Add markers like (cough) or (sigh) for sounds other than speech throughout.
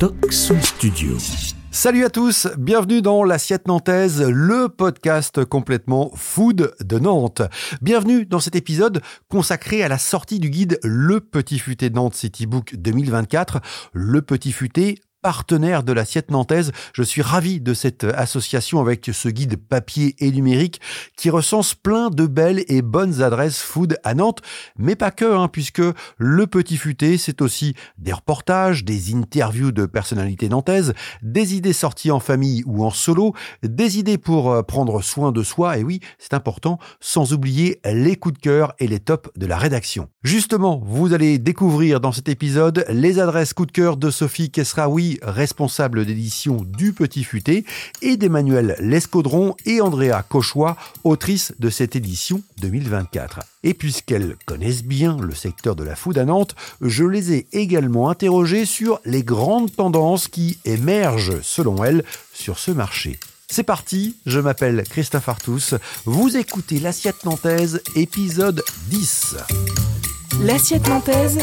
Studio. Salut à tous, bienvenue dans l'Assiette Nantaise, le podcast complètement food de Nantes. Bienvenue dans cet épisode consacré à la sortie du guide Le Petit Futé Nantes Citybook 2024. Le Petit Futé, partenaire de l'assiette nantaise. Je suis ravi de cette association avec ce guide papier et numérique qui recense plein de belles et bonnes adresses food à Nantes, mais pas que, hein, puisque le petit futé, c'est aussi des reportages, des interviews de personnalités nantaises, des idées sorties en famille ou en solo, des idées pour euh, prendre soin de soi, et oui, c'est important, sans oublier les coups de cœur et les tops de la rédaction. Justement, vous allez découvrir dans cet épisode les adresses coup de cœur de Sophie Kesraoui responsable d'édition du Petit Futé, et d'Emmanuel Lescaudron et Andrea Cauchois, autrice de cette édition 2024. Et puisqu'elles connaissent bien le secteur de la food à Nantes, je les ai également interrogées sur les grandes tendances qui émergent, selon elles, sur ce marché. C'est parti, je m'appelle Christophe Artus, vous écoutez l'Assiette Nantaise, épisode 10. L'Assiette Nantaise,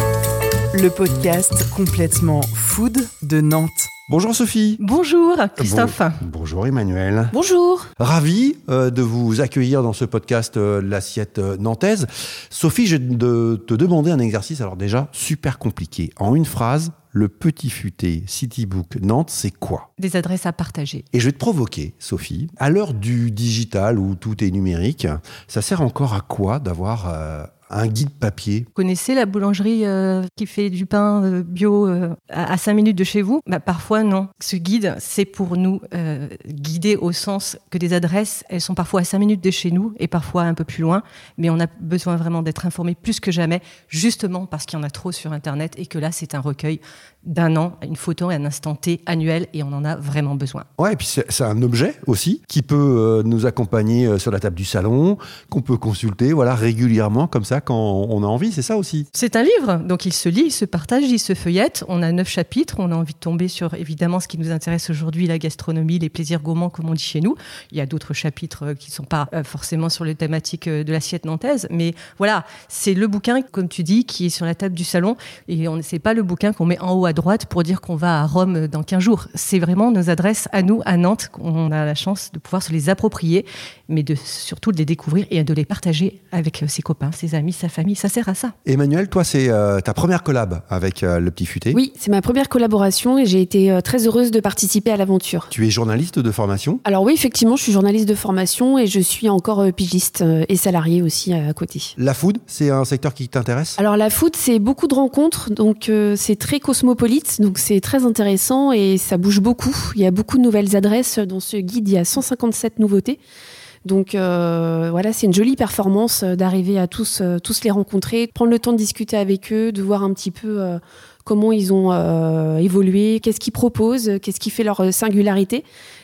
le podcast complètement food de Nantes. Bonjour Sophie. Bonjour Christophe. Bon- bonjour Emmanuel. Bonjour. Ravi euh, de vous accueillir dans ce podcast euh, L'assiette euh, nantaise. Sophie, je vais de te demander un exercice, alors déjà super compliqué. En une phrase, le petit futé Citybook Nantes, c'est quoi? Des adresses à partager. Et je vais te provoquer, Sophie. À l'heure du digital où tout est numérique, ça sert encore à quoi d'avoir euh, un guide papier Vous connaissez la boulangerie euh, qui fait du pain euh, bio euh, à, à 5 minutes de chez vous? Bah, Parfois non. Ce guide, c'est pour nous guider au sens que des adresses, elles sont parfois à 5 minutes de chez nous et parfois un peu plus loin. Mais on a besoin vraiment d'être informé plus que jamais, justement parce qu'il y en a trop sur Internet et que là, c'est un recueil d'un an, une photo et un instant T annuel et on en a vraiment besoin. Ouais, et puis c'est un objet aussi qui peut euh, nous accompagner euh, sur la table du salon, qu'on peut consulter voilà régulièrement comme ça quand on a envie, c'est ça aussi. C'est un livre, donc il se lit, il se partage, il se feuillette. On a neuf chapitres, on a envie de tomber sur évidemment ce qui nous intéresse aujourd'hui, la gastronomie, les plaisirs gourmands, comme on dit chez nous. Il y a d'autres chapitres euh, qui ne sont pas forcément sur les thématiques de l'assiette nantaise, mais voilà, c'est le bouquin, comme tu dis, qui est sur la table du salon, et on c'est pas le bouquin qu'on met en haut à droite pour dire qu'on va à Rome dans 15 jours. C'est vraiment nos adresses à nous, à Nantes, qu'on a la chance de pouvoir se les approprier, mais de surtout de les découvrir et de les partager avec euh, ses copains, ses amis, sa famille. Ça sert à ça. Emmanuel, toi c'est euh, ta première collab avec euh, le petit futé. Oui, c'est ma première collaboration et j'ai été euh, très heureuse de participer à l'aventure. Tu es journaliste de formation? Alors oui, effectivement, je suis journaliste de formation et je suis encore euh, pigiste euh, et salarié aussi euh, à côté. La food, c'est un secteur qui t'intéresse? Alors la food, c'est beaucoup de rencontres, donc euh, c'est très cosmopolite, donc c'est très intéressant et ça bouge beaucoup. Il y a beaucoup de nouvelles adresses dans ce guide, il y a 157 nouveautés. Donc euh, voilà, c'est une jolie performance euh, d'arriver à tous, euh, les rencontrer, prendre le temps de discuter avec eux, de voir un petit peu comment ils ont évolué, qu'est-ce qu'ils proposent, qu'est-ce qui fait leur singularité.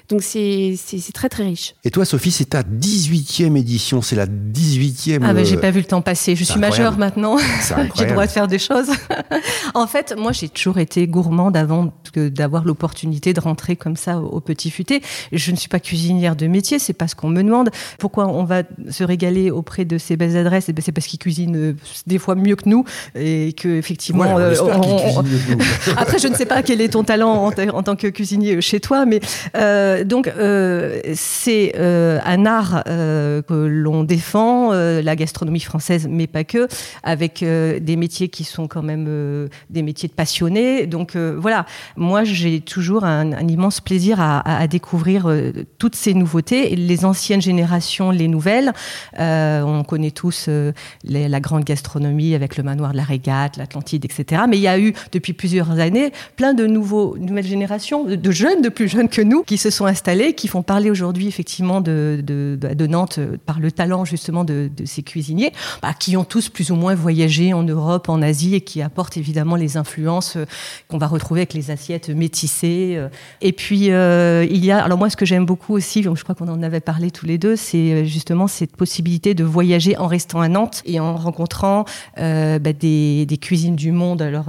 Donc c'est très très riche. Et toi Sophie, c'est ta 18e édition, c'est la 18e. Ah ben j'ai euh, pas vu le temps passer. Je suis majeure maintenant. (laughs) j'ai le droit de faire des choses. (laughs) en fait, moi, j'ai toujours été gourmande avant d'avoir l'opportunité de rentrer comme ça au, au petit futé. Je ne suis pas cuisinière de métier, c'est pas ce qu'on me demande. Pourquoi on va se régaler auprès de ces belles adresses? Eh ben, C'est parce qu'ils cuisinent euh, des fois mieux que nous et que effectivement. Euh, on- nous. (laughs) après, je ne sais pas quel est ton talent en, ta- en tant que cuisinier chez toi, mais euh, donc euh, c'est euh, un art euh, que l'on défend, euh, la gastronomie française, mais pas que, avec euh, des métiers qui sont quand même euh, des métiers de passionnés. Donc euh, voilà, moi j'ai toujours un, immense plaisir à, découvrir euh, toutes ces nouveautés, les anciennes générations, les nouvelles. Euh, on connaît tous euh, la grande gastronomie avec le manoir de la Régate, l'Atlantide, etc. Mais il y a eu depuis plusieurs années plein de nouveaux, nouvelles générations, de jeunes, de plus jeunes que nous, qui se sont installés, qui font parler aujourd'hui effectivement de, de, de Nantes euh, par le talent justement de, ces cuisiniers, bah, qui ont tous plus ou moins voyagé en Europe, en Asie et qui apportent évidemment les influences euh, qu'on va retrouver avec les assiettes métissées. euh. Et puis il y a, alors moi ce que j'aime beaucoup aussi, je crois qu'on en avait parlé tous les deux, c'est justement cette possibilité de voyager en restant à Nantes et en rencontrant bah, des, des cuisines du monde, alors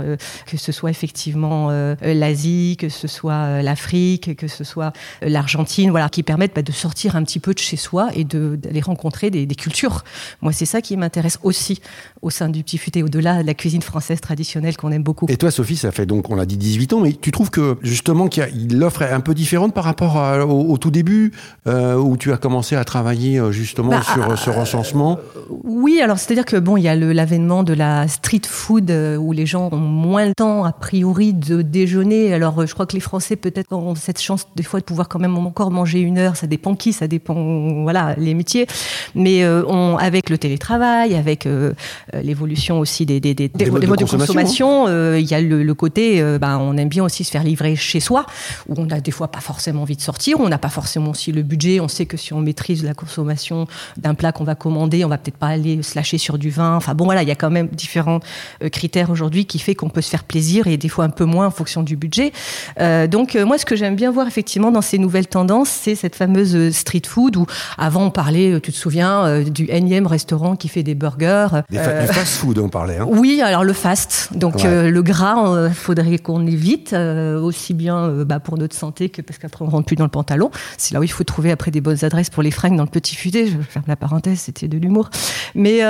que ce soit effectivement l'Asie, que ce soit l'Afrique, que ce soit l'Argentine, voilà, qui permettent bah, de sortir un petit peu de chez soi et d'aller rencontrer des, des, cultures. Moi, c'est ça qui m'intéresse aussi au sein du Petit Futé, au-delà de la cuisine française traditionnelle qu'on aime beaucoup. Et toi, Sophie, ça fait donc, on l'a dit, 18 ans, mais tu trouves que justement qu'il l'offre est un peu différente par rapport au, tout début, euh, où tu as commencé à travailler euh, justement bah, sur ce recensement? Oui, alors c'est-à-dire que bon, il y a l'avènement de la street food où les gens ont moins le temps a priori de déjeuner. Alors, je crois que les Français peut-être ont cette chance des fois de pouvoir quand même encore manger une heure. Ça dépend qui, ça dépend voilà les métiers. Mais euh, on, avec le télétravail, avec euh, l'évolution aussi des, des, des, des modes, de consommation, euh, il y a le, côté, ben, on aime bien aussi se faire livrer chez soi, où on a des fois pas forcément envie de sortir, on n'a pas forcément aussi le budget. On sait que si on maîtrise la consommation d'un plat qu'on va commander, on va peut-être pas aller se lâcher sur du vin. Enfin bon voilà, il y a quand même différents critères aujourd'hui qui fait qu'on peut se faire plaisir et des fois un peu moins en fonction du budget. Euh, donc euh, moi, ce que j'aime bien voir effectivement dans ces nouvelles tendances, c'est cette fameuse euh, street food où avant on parlait, tu te souviens, du énième restaurant qui fait des burgers. Des du fast food, on parlait. Hein. Oui, alors le fast. Donc le gras, il faudrait qu'on évite aussi bien bah, pour notre santé que parce qu'après on rentre plus dans le pantalon. C'est là où il faut trouver après des bonnes adresses pour les fringues dans le petit futé. Je ferme la parenthèse, c'était de l'humour. Mais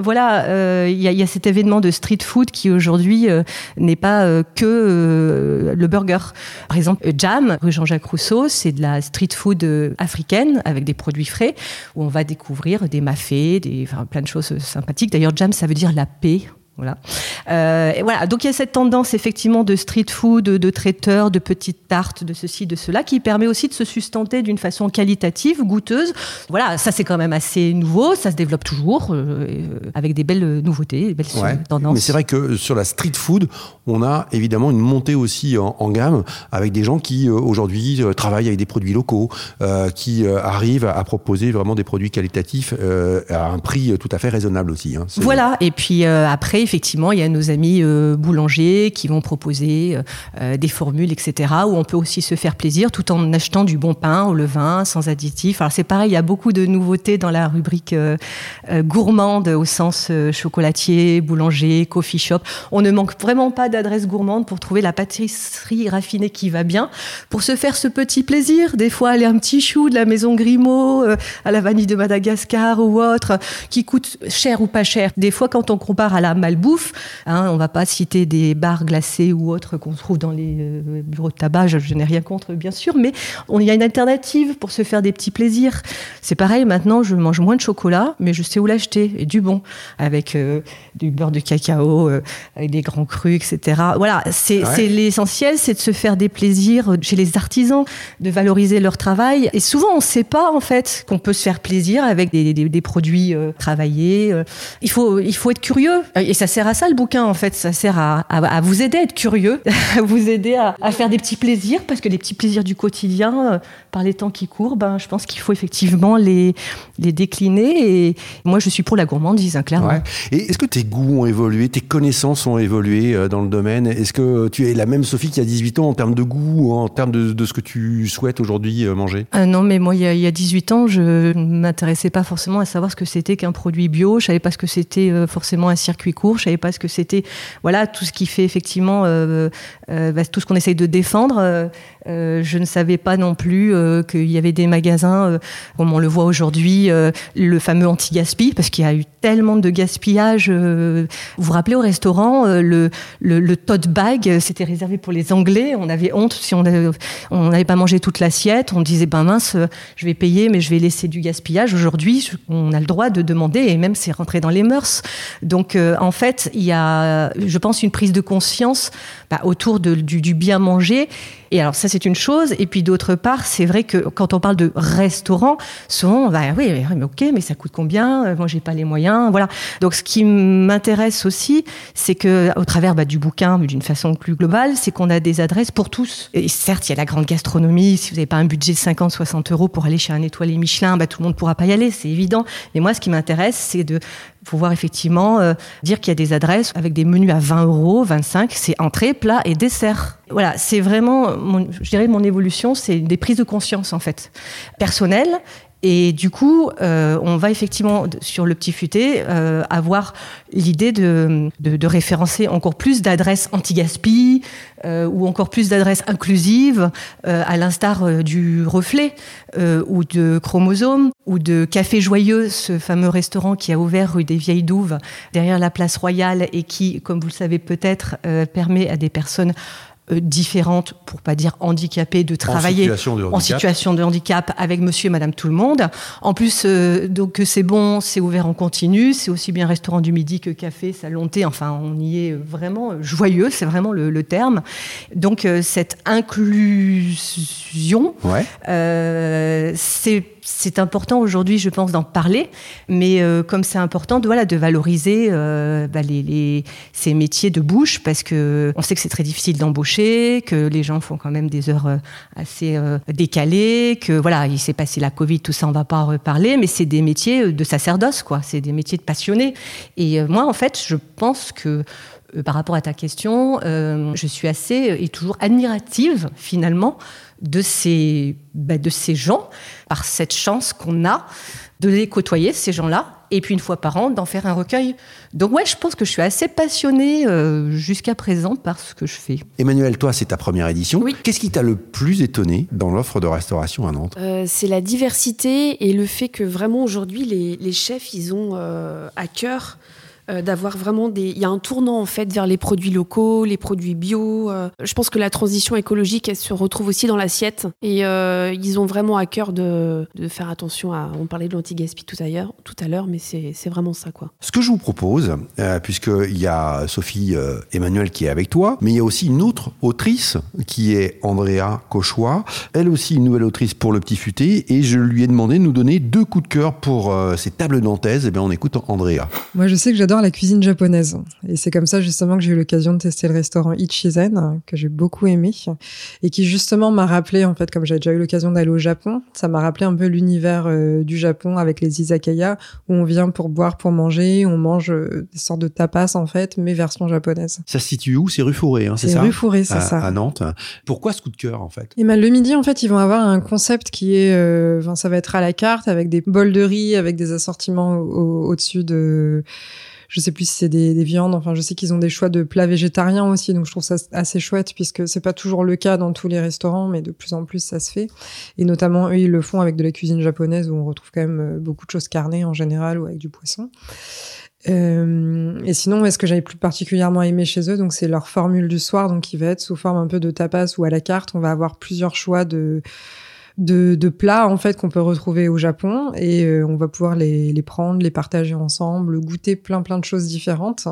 voilà, il y, y, a cet événement de street food qui aujourd'hui n'est pas euh, que euh, le burger. Par exemple, Jam, rue Jean-Jacques Rousseau, c'est de la street food euh, africaine avec des produits frais où on va découvrir des mafés, des, plein de choses sympathiques. D'ailleurs, Jam, ça veut dire la paix voilà. Euh, et voilà. Donc il y a cette tendance effectivement de street food, de, de traiteurs, de petites tartes, de ceci, de cela, qui permet aussi de se sustenter d'une façon qualitative, goûteuse. Voilà, ça c'est quand même assez nouveau, ça se développe toujours euh, avec des belles nouveautés, des belles tendances. Mais c'est vrai que sur la street food, on a évidemment une montée aussi en, gamme avec des gens qui euh, aujourd'hui euh, travaillent avec des produits locaux, euh, qui arrivent à, proposer vraiment des produits qualitatifs à un prix tout à fait raisonnable aussi. Hein. Voilà. Et puis après effectivement, il y a nos amis euh, boulangers qui vont proposer euh, euh, des formules, etc., où on peut aussi se faire plaisir tout en achetant du bon pain au levain, sans additifs. Alors c'est pareil, il y a beaucoup de nouveautés dans la rubrique gourmande au sens chocolatier, boulanger, coffee shop. On ne manque vraiment pas d'adresses gourmandes pour trouver la pâtisserie raffinée qui va bien, pour se faire ce petit plaisir. Des fois, aller un petit chou de la maison Grimaud à la vanille de Madagascar ou autre, qui coûte cher ou pas cher. Des fois, quand on compare à la bouffe. Hein, on va pas citer des bars glacés ou autres qu'on trouve dans les euh, bureaux de tabac. Je, n'ai rien contre, bien sûr, mais il y a une alternative pour se faire des petits plaisirs. C'est pareil, maintenant, je mange moins de chocolat, mais je sais où l'acheter, et du bon, avec euh, du beurre de cacao, euh, avec des grands crus, etc. Voilà, c'est l'essentiel, c'est de se faire des plaisirs chez les artisans, de valoriser leur travail. Et souvent, on ne sait pas, en fait, qu'on peut se faire plaisir avec des, des produits travaillés. Il faut, il faut être curieux. Et ça sert à ça le bouquin en fait, ça sert à, à, vous aider à être curieux, (laughs) à vous aider à, à, faire des petits plaisirs, parce que les petits plaisirs du quotidien, euh, par les temps qui courent, ben, je pense qu'il faut effectivement les, les décliner. Et moi, je suis pour la gourmandise, hein, clairement. Ouais. Et est-ce que tes goûts ont évolué, tes connaissances ont évolué euh, dans le domaine? Est-ce que tu es la même Sophie qui a 18 ans en termes de goût, en termes de, de ce que tu souhaites aujourd'hui euh, manger? Non, mais moi, il y, a, il y, a, 18 ans, je ne m'intéressais pas forcément à savoir ce que c'était qu'un produit bio. Je savais pas ce que c'était forcément un circuit court. Je savais pas ce que c'était. Voilà, tout ce qui fait effectivement euh, euh, bah, tout ce qu'on essaye de défendre. Euh, je ne savais pas non plus qu'il y avait des magasins, comme on le voit aujourd'hui, le fameux anti-gaspi, parce qu'il y a eu tellement de gaspillage. vous vous rappelez au restaurant, le, le, tote bag, c'était réservé pour les Anglais. On avait honte si on n'avait pas mangé toute l'assiette. On disait, ben mince, je vais payer, mais je vais laisser du gaspillage. Aujourd'hui, on a le droit de demander, et même c'est rentré dans les mœurs. Donc, en fait, il y a, je pense, une prise de conscience bah, autour du, du, bien manger. Et alors ça, c'est une chose. Et puis d'autre part, c'est vrai que quand on parle de restaurant, souvent, on va, oui, mais ok, mais ça coûte combien? Moi, j'ai pas les moyens. Voilà. Donc, ce qui m'intéresse aussi, c'est que, au travers bah, du bouquin, mais d'une façon plus globale, c'est qu'on a des adresses pour tous. Et certes, il y a la grande gastronomie. Si vous n'avez pas un budget de 50, 60 euros pour aller chez un étoilé Michelin, bah, tout le monde pourra pas y aller, c'est évident. Mais moi, ce qui m'intéresse, c'est de pouvoir effectivement euh, dire qu'il y a des adresses avec des menus à 20 euros, 25, c'est entrée, plat et dessert. Voilà, c'est vraiment, je dirais, mon évolution, c'est des prises de conscience en fait, personnelles Et du coup, euh, on va effectivement sur le petit futé euh, avoir l'idée de, de, de, référencer encore plus d'adresses anti-gaspi euh, ou encore plus d'adresses inclusives, euh, à l'instar euh, du Reflet ou de Chromosome ou de Café Joyeux, ce fameux restaurant qui a ouvert rue des Vieilles Douves derrière la place Royale et qui, comme vous le savez peut-être, permet à des personnes euh, différentes, pour pas dire handicapées, de travailler en situation de handicap, en situation de handicap avec monsieur et madame tout le monde. En plus, euh, donc c'est bon, c'est ouvert en continu, c'est aussi bien restaurant du midi que café, salon thé, enfin on y est vraiment joyeux, c'est vraiment le, le, terme. Donc euh, cette inclusion, ouais. euh, c'est c'est important aujourd'hui, je pense, d'en parler, mais euh, comme c'est important, de, voilà, de valoriser euh, bah, ces métiers de bouche, parce que on sait que c'est très difficile d'embaucher, que les gens font quand même des heures euh, assez décalées, que voilà, il s'est passé la Covid, tout ça, on va pas en reparler, mais c'est des métiers de sacerdoce, quoi. C'est des métiers de passionnés. Et moi, en fait, je pense que par rapport à ta question, je suis assez et toujours admirative finalement de ces, bah, de ces gens, par cette chance qu'on a de les côtoyer, ces gens-là, et puis une fois par an, d'en faire un recueil. Donc ouais, je pense que je suis assez passionnée euh, jusqu'à présent par ce que je fais. Emmanuel, toi, c'est ta première édition. Oui. Qu'est-ce qui t'a le plus étonné dans l'offre de restauration à Nantes? Euh, C'est la diversité et le fait que vraiment aujourd'hui, les, les, chefs, ils ont euh, à cœur euh, d'avoir vraiment des. Il y a un tournant en fait vers les produits locaux, les produits bio. Euh, je pense que la transition écologique, elle se retrouve aussi dans l'assiette. Et euh, ils ont vraiment à cœur de, de, faire attention à. On parlait de l'anti-gaspi tout à l'heure, tout à l'heure, mais c'est vraiment ça quoi. Ce que je vous propose, euh, puisqu'il y a Sophie euh, Emmanuel qui est avec toi, mais il y a aussi une autre autrice qui est Andrea Cauchois. Elle aussi une nouvelle autrice pour le petit futé, et je lui ai demandé de nous donner deux coups de cœur pour euh, ces tables nantaises. Et bien on écoute Andrea. Moi je sais que j'adore la cuisine japonaise. Et c'est comme ça justement que j'ai eu l'occasion de tester le restaurant Ichizen, que j'ai beaucoup aimé, et qui justement m'a rappelé, en fait, comme j'avais déjà eu l'occasion d'aller au Japon, ça m'a rappelé un peu l'univers euh, du Japon avec les izakaya, où on vient pour boire, pour manger, on mange euh, des sortes de tapas, en fait, mais version japonaise. Ça se situe où? C'est rue Fourré, hein, c'est ça? rue Fourré, c'est ça. à Nantes. Pourquoi ce coup de cœur, en fait? Et ben, le midi, en fait, ils vont avoir un concept qui est, euh, ça va être à la carte, avec des bols de riz, avec des assortiments au- au-dessus de je sais plus si c'est des, des, viandes. Enfin, je sais qu'ils ont des choix de plats végétariens aussi, donc je trouve ça assez chouette puisque c'est pas toujours le cas dans tous les restaurants, mais de plus en plus ça se fait. Et notamment, eux, ils le font avec de la cuisine japonaise où on retrouve quand même euh, beaucoup de choses carnées en général ou avec du poisson. Euh, et sinon, ce que j'avais plus particulièrement aimé chez eux, donc c'est leur formule du soir, donc qui va être sous forme un peu de tapas ou à la carte. On va avoir plusieurs choix de de, de plats en fait qu'on peut retrouver au Japon et euh, on va pouvoir les, les prendre, les partager ensemble, goûter plein plein de choses différentes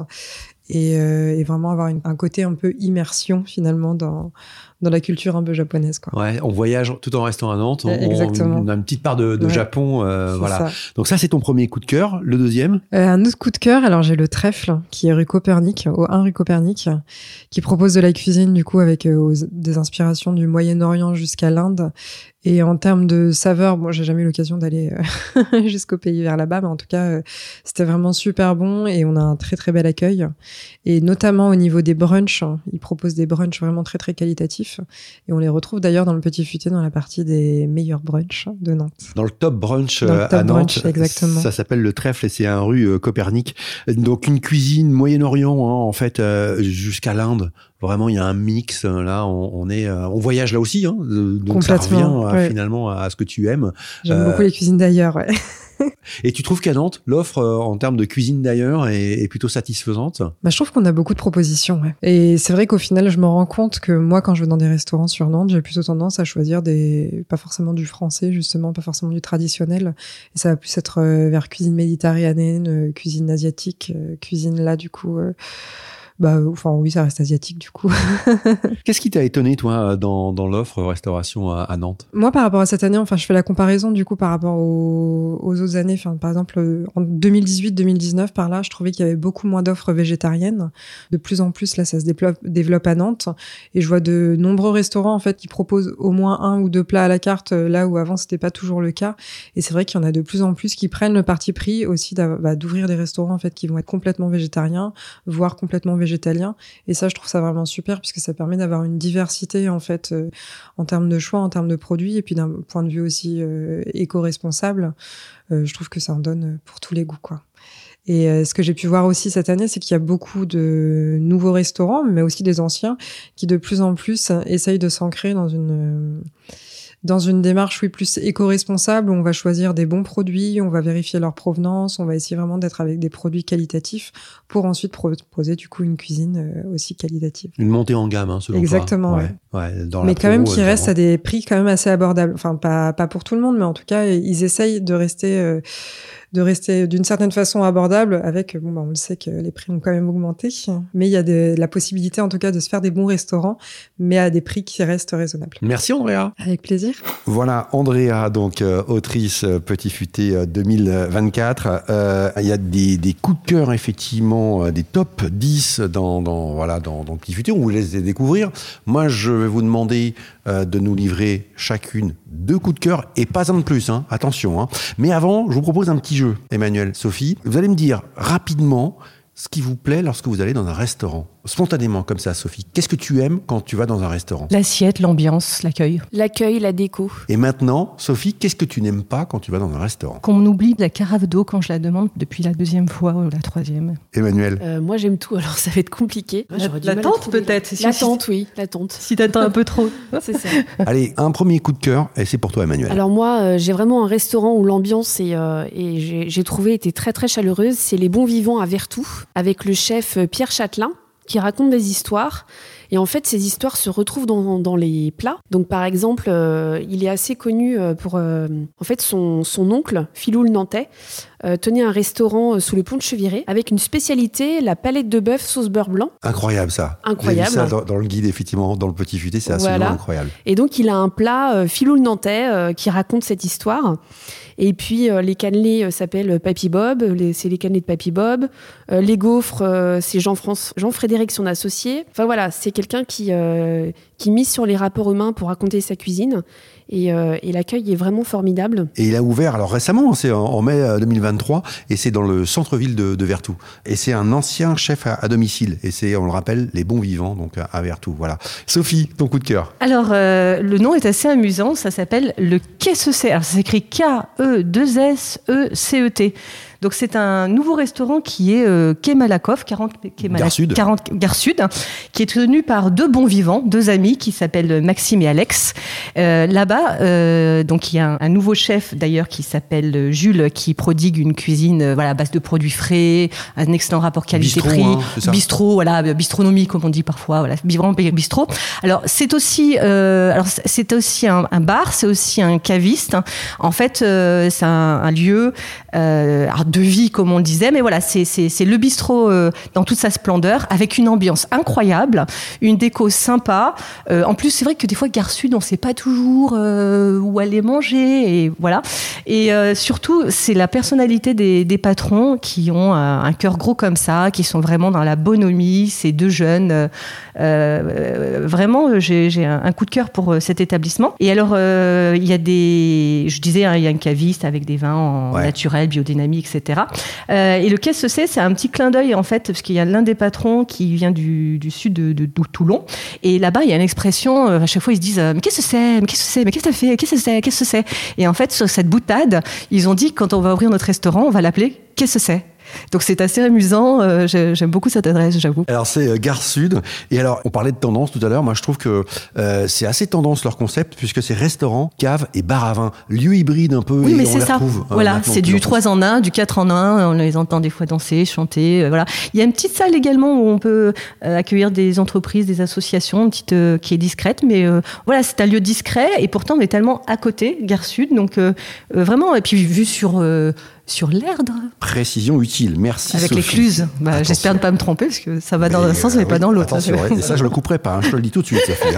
et, euh, et vraiment avoir une, un côté un peu immersion finalement dans dans la culture un peu japonaise quoi. Ouais, on voyage tout en restant à Nantes. On, Exactement. On a une petite part de, de Ouais. Japon, euh, voilà. ça. Donc ça, c'est ton premier coup de cœur. Le deuxième Euh, un autre coup de cœur, alors j'ai le trèfle qui est rue Copernic, au 1 rue Copernic, qui propose de la cuisine du coup avec euh, aux- des inspirations du Moyen-Orient jusqu'à l'Inde. Et en termes de saveur, bon, j'ai jamais eu l'occasion d'aller (laughs) jusqu'au pays vers là-bas, mais en tout cas, c'était vraiment super bon et on a un très très bel accueil. Et notamment au niveau des brunchs, ils proposent des brunchs vraiment très très qualitatifs. Et on les retrouve d'ailleurs dans le Petit Futé dans la partie des meilleurs brunchs de Nantes. dans le top brunch le euh, top à Nantes. brunch, exactement. Ça s'appelle le Trèfle et c'est un rue euh, Copernic. Donc une cuisine Moyen-Orient, hein, en fait, euh, jusqu'à l'Inde. Vraiment, il y a un mix. Là, on, on est, on voyage là aussi. Hein, donc ça revient ouais. finalement à ce que tu aimes. J'aime Euh, beaucoup les cuisines d'ailleurs, ouais. (laughs) Et tu trouves qu'à Nantes, l'offre euh, en termes de cuisine d'ailleurs est, est plutôt satisfaisante? Bah, je trouve qu'on a beaucoup de propositions. Ouais. Et c'est vrai qu'au final, je me rends compte que moi, quand je vais dans des restaurants sur Nantes, j'ai plutôt tendance à choisir des, pas forcément du français, justement, pas forcément du traditionnel. Et ça va plus être euh, vers cuisine méditerranéenne, euh, cuisine asiatique, euh, cuisine là, du coup. Bah, enfin, oui, ça reste asiatique, du coup. (laughs) Qu'est-ce qui t'a étonné, toi, dans, dans l'offre restauration à, à Nantes? Moi, par rapport à cette année, enfin, je fais la comparaison du coup par rapport aux, aux autres années. Enfin, par exemple, euh, en 2018-2019, par là, je trouvais qu'il y avait beaucoup moins d'offres végétariennes. De plus en plus, là, ça se développe, développe à Nantes, et je vois de nombreux restaurants en fait qui proposent au moins un ou deux plats à la carte, euh, là où avant c'était pas toujours le cas. Et c'est vrai qu'il y en a de plus en plus qui prennent le parti pris aussi bah, d'ouvrir des restaurants en fait qui vont être complètement végétariens, voire complètement végétalien. Et ça, je trouve ça vraiment super puisque ça permet d'avoir une diversité en fait euh, en termes de choix, en termes de produits et puis d'un point de vue aussi euh, éco-responsable. Euh, je trouve que ça en donne pour tous les goûts, quoi. Et ce que j'ai pu voir aussi cette année, c'est qu'il y a beaucoup de nouveaux restaurants, mais aussi des anciens, qui de plus en plus essayent de s'ancrer dans une dans une démarche oui plus éco-responsable on va choisir des bons produits, on va vérifier leur provenance, on va essayer vraiment d'être avec des produits qualitatifs pour ensuite proposer du coup une cuisine euh, aussi qualitative. Une montée en gamme, hein, selon Exactement. toi. Ouais. Ouais, dans mais la quand même qui euh, reste à des prix quand même assez abordables. Enfin pas pas pour tout le monde, mais en tout cas ils essayent de rester euh, de rester d'une certaine façon abordable avec bon bah on le sait que les prix ont quand même augmenté mais il y a de, la possibilité en tout cas de se faire des bons restaurants mais à des prix qui restent raisonnables Merci Andrea. avec plaisir Voilà, Andrea, donc euh, autrice euh, Petit Futé euh, 2024. Euh, Il y a des, des coups de cœur, effectivement, des top 10 dans, dans, voilà, dans, dans Petit Futé. On vous laisse les découvrir. Moi, je vais vous demander euh, de nous livrer chacune deux coups de cœur et pas un de plus, hein. attention. Hein. Mais avant, je vous propose un petit jeu, Emmanuel, Sophie. Vous allez me dire rapidement ce qui vous plaît lorsque vous allez dans un restaurant. Spontanément, comme ça, Sophie. Qu'est-ce que tu aimes quand tu vas dans un restaurant? L'assiette, l'ambiance, l'accueil. L'accueil, la déco. Et maintenant, Sophie, qu'est-ce que tu n'aimes pas quand tu vas dans un restaurant? Qu'on oublie la carafe d'eau quand je la demande depuis la deuxième fois ou la troisième. Emmanuel Euh, moi, j'aime tout, alors ça va être compliqué. La- J'aurais du la mal à tente, trouver. peut-être, si- L'attente, oui, l'attente. Si t'attends un peu trop. (laughs) C'est ça. Allez, un premier coup de cœur, et c'est pour toi, Emmanuel. Alors moi, euh, j'ai vraiment un restaurant où l'ambiance est, euh, et j'ai j'ai trouvé était très très chaleureuse. C'est les Bons Vivants à Vertou, avec le chef Pierre Châtelain, qui raconte des histoires. Et en fait, ces histoires se retrouvent dans, dans les plats. Donc, par exemple, euh, il est assez connu euh, pour... euh, en fait, son, son oncle, Philou le Nantais, euh, tenait un restaurant euh, sous le pont de Cheviré avec une spécialité, la palette de bœuf sauce beurre blanc. Incroyable ça. Incroyable. Vu ça dans, dans le guide, effectivement, dans le petit futé, c'est absolument Voilà. incroyable. Et donc, il a un plat, euh, Philou le Nantais, euh, qui raconte cette histoire. Et puis, les cannelés s'appellent Papy Bob, les- c'est les cannelés de Papy Bob. Les gaufres, c'est Jean-Frédéric, son associé. Enfin voilà, c'est quelqu'un qui, qui mise sur les rapports humains pour raconter sa cuisine. Et, euh, et l'accueil est vraiment formidable. Et il a ouvert, alors récemment, c'est en, en mai euh, 2023, et c'est dans le centre-ville de, de Vertou. Et c'est un ancien chef à, à domicile, et c'est, on le rappelle, les bons vivants, donc à, à Vertou. Voilà. Sophie, ton coup de cœur. Alors, euh, le nom est assez amusant. Ça s'appelle le Qu'est-ce c'est Alors, ça s'écrit K-E-2-S-E-C-E-T. Donc, c'est un nouveau restaurant qui est euh, quai Malakoff, 40, quai Mala- Gare Sud. 40 Gare Sud, qui est tenu par deux bons vivants, deux amis qui s'appellent Maxime et Alex. Euh, Là-bas, euh, donc il y a un, un nouveau chef d'ailleurs qui s'appelle Jules, qui prodigue une cuisine euh, voilà à base de produits frais, un excellent rapport qualité-prix, Bistrot, hein, bistrot, voilà, euh, bistronomie comme on dit parfois, voilà, vraiment bistrot. Alors c'est aussi, euh, alors c'est- aussi un, un bar, c'est aussi un caviste. En fait, euh, c'est un, un lieu euh, de vie comme on le disait, mais voilà, c'est le bistrot euh, dans toute sa splendeur, avec une ambiance incroyable, une déco sympa. Euh, en plus, c'est vrai que des fois, Gare Sud, on sait pas toujours euh, où aller manger, et voilà. Et surtout, c'est la personnalité des, des patrons qui ont un, cœur gros comme ça, qui sont vraiment dans la bonhomie. Ces deux jeunes, vraiment, j'ai un, un coup de cœur pour cet établissement. Et alors, il y a des, je disais, hein, il y a une caviste avec des vins en Ouais. naturel, biodynamique, etc. Euh, et le qu'est-ce que c'est? C'est un petit clin d'œil en fait, parce qu'il y a l'un des patrons qui vient du, sud de Toulon. Et là-bas, il y a une expression. euh, à chaque fois, ils se disent euh, Mais qu'est-ce que c'est? Mais qu'est-ce que c'est? Mais qu'est-ce que ça fait? Qu'est-ce que c'est? Qu'est-ce que c'est Et en fait, sur cette boutade, ils ont dit quand on va ouvrir notre restaurant, on va l'appeler Qu'est-ce que c'est? Donc c'est assez amusant. euh, j'ai- J'aime beaucoup cette adresse, j'avoue. Alors c'est euh, Gare Sud. Et alors, on parlait de tendance tout à l'heure. Moi, je trouve que euh, c'est assez tendance leur concept, puisque c'est restaurant, cave et bar à vin. Lieu hybride un peu. Oui, et mais on c'est les ça. retrouve, euh, voilà, c'est du en plus. 3 en 1, du 4 en 1. On les entend des fois danser, chanter. euh, voilà. Il y a une petite salle également où on peut accueillir des entreprises, des associations, une petite qui est discrète. Mais voilà, c'est un lieu discret et pourtant on est tellement à côté, Gare Sud. Donc vraiment, et puis vu sur, sur l'Erdre, Précision utile. Merci. avec l'écluse. Bah. J'espère ne pas me tromper parce que ça va dans Mais, un sens euh, mais pas oui, dans l'autre. Et ça, je le couperai pas. hein. Je te le dis tout de suite, Sophie.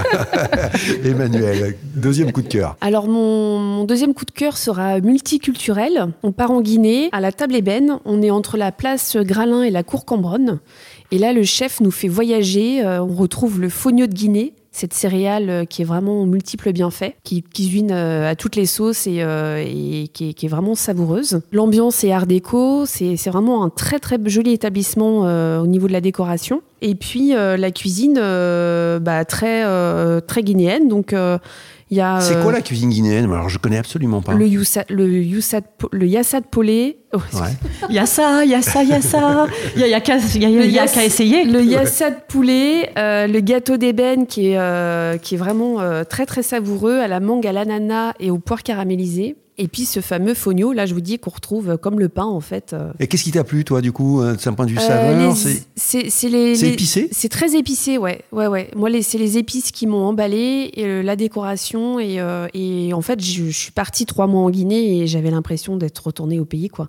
(laughs) Emmanuel, deuxième coup de cœur. Alors mon, mon deuxième coup de cœur sera multiculturel. On part en Guinée, à la table ébène. On est entre la place Gralin et la cour Cambronne. Et là, le chef nous fait voyager. Euh, on retrouve le fognon de Guinée, cette céréale euh, qui est vraiment aux multiples bienfaits, qui cuisine euh, à toutes les sauces et, euh, et qui, est, qui est vraiment savoureuse. L'ambiance est art déco. C'est vraiment un très très joli établissement au niveau de la décoration. Et puis la cuisine, bah, très très guinéenne. Donc. C'est quoi la cuisine guinéenne? Alors je connais absolument pas. Le youssad, le youssad, le yassad polé. Oh, il y a ça, il y a ça, il y a ça. Il y a, qu'à essayer. Le yassad poulet, le gâteau d'ébène qui est qui est vraiment très très savoureux à la mangue, à l'ananas et au poire caramélisé. Et puis ce fameux fogno, là je vous dis qu'on retrouve comme le pain en fait. Euh. Et qu'est-ce qui t'a plu toi du coup, euh, d'un point de vue saveur C'est les, épicé C'est très épicé, ouais. ouais, ouais. Moi c'est les épices qui m'ont emballé, et, euh, la décoration et, et en fait je, je suis partie trois mois en Guinée et j'avais l'impression d'être retournée au pays quoi.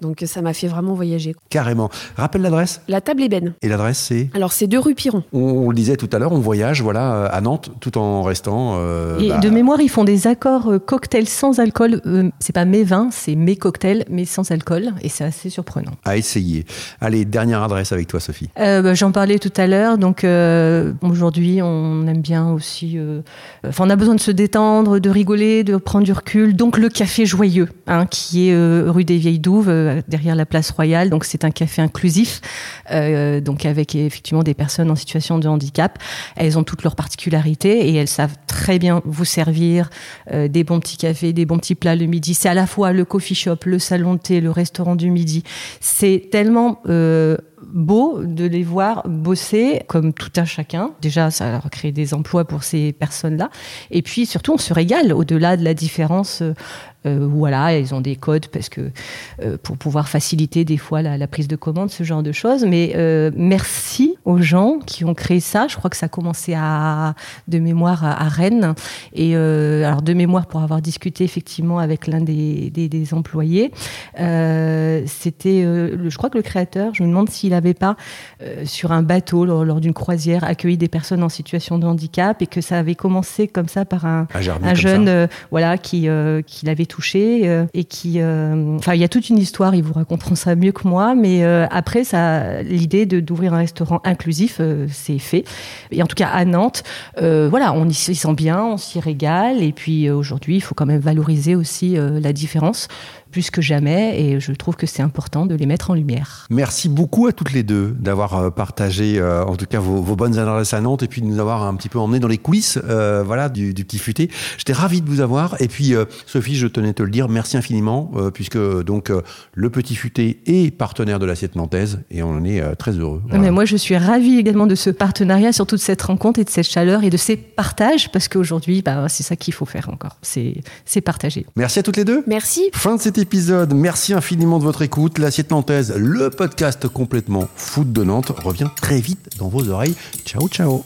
Donc ça m'a fait vraiment voyager. Carrément. Rappelle l'adresse La table ébène. Et l'adresse c'est Alors c'est deux rue Piron. On, le disait tout à l'heure, on voyage voilà euh, à Nantes tout en restant. Euh, et bah, de mémoire, ils font des accords euh, cocktails sans alcool. c'est pas mes vins, c'est mes cocktails, mais sans alcool. Et c'est assez surprenant. À essayer. Allez, dernière adresse avec toi, Sophie. Bah, j'en parlais tout à l'heure. Donc aujourd'hui, on aime bien aussi. Enfin, on a besoin de se détendre, de rigoler, de prendre du recul. Donc le café joyeux, hein, qui est rue des Vieilles Douves derrière la place Royale. Donc c'est un café inclusif, euh, donc avec effectivement des personnes en situation de handicap. Elles ont toutes leurs particularités et elles savent très bien vous servir euh, des bons petits cafés, des bons petits plats le midi. C'est à la fois le coffee shop, le salon de thé, le restaurant du midi. C'est tellement euh, beau de les voir bosser comme tout un chacun. Déjà, ça leur crée des emplois pour ces personnes-là. Et puis surtout, on se régale au-delà de la différence euh, voilà, ils ont des codes parce que euh, pour pouvoir faciliter des fois la, prise de commande, ce genre de choses. Mais euh, merci aux gens qui ont créé ça. Je crois que ça a commencé à de mémoire à, Rennes et alors de mémoire pour avoir discuté effectivement avec l'un des, des, employés. C'était, je crois que le créateur, je me demande s'il n'avait pas sur un bateau lors, d'une croisière accueilli des personnes en situation de handicap et que ça avait commencé comme ça par un, un jeune, voilà, qui qui l'avait touché euh, et qui, euh, enfin, il y a toute une histoire. Ils vous raconteront ça mieux que moi, mais euh, après, ça, l'idée de d'ouvrir un restaurant inclusif, c'est fait. Et en tout cas à Nantes, voilà, on y sent bien, on s'y régale. Et puis aujourd'hui, il faut quand même valoriser aussi la différence plus que jamais et je trouve que c'est important de les mettre en lumière. Merci beaucoup à toutes les deux d'avoir euh, partagé euh, en tout cas vos, bonnes adresses à Nantes et puis de nous avoir un petit peu emmené dans les coulisses euh, voilà, du, petit futé. J'étais ravi de vous avoir et puis Sophie, je tenais à te le dire, merci infiniment puisque donc le petit futé est partenaire de l'assiette nantaise et on en est très heureux. Mais moi je suis ravie également de ce partenariat, surtout de cette rencontre et de cette chaleur et de ces partages parce qu'aujourd'hui bah, c'est ça qu'il faut faire encore, c'est partager. Merci à toutes les deux. Merci. Fin de cette épisode. Merci infiniment de votre écoute. L'assiette nantaise, le podcast complètement foot de Nantes, revient très vite dans vos oreilles. Ciao, ciao.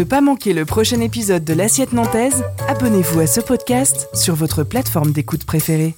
Ne pas manquer le prochain épisode de l'assiette nantaise, abonnez-vous à ce podcast sur votre plateforme d'écoute préférée.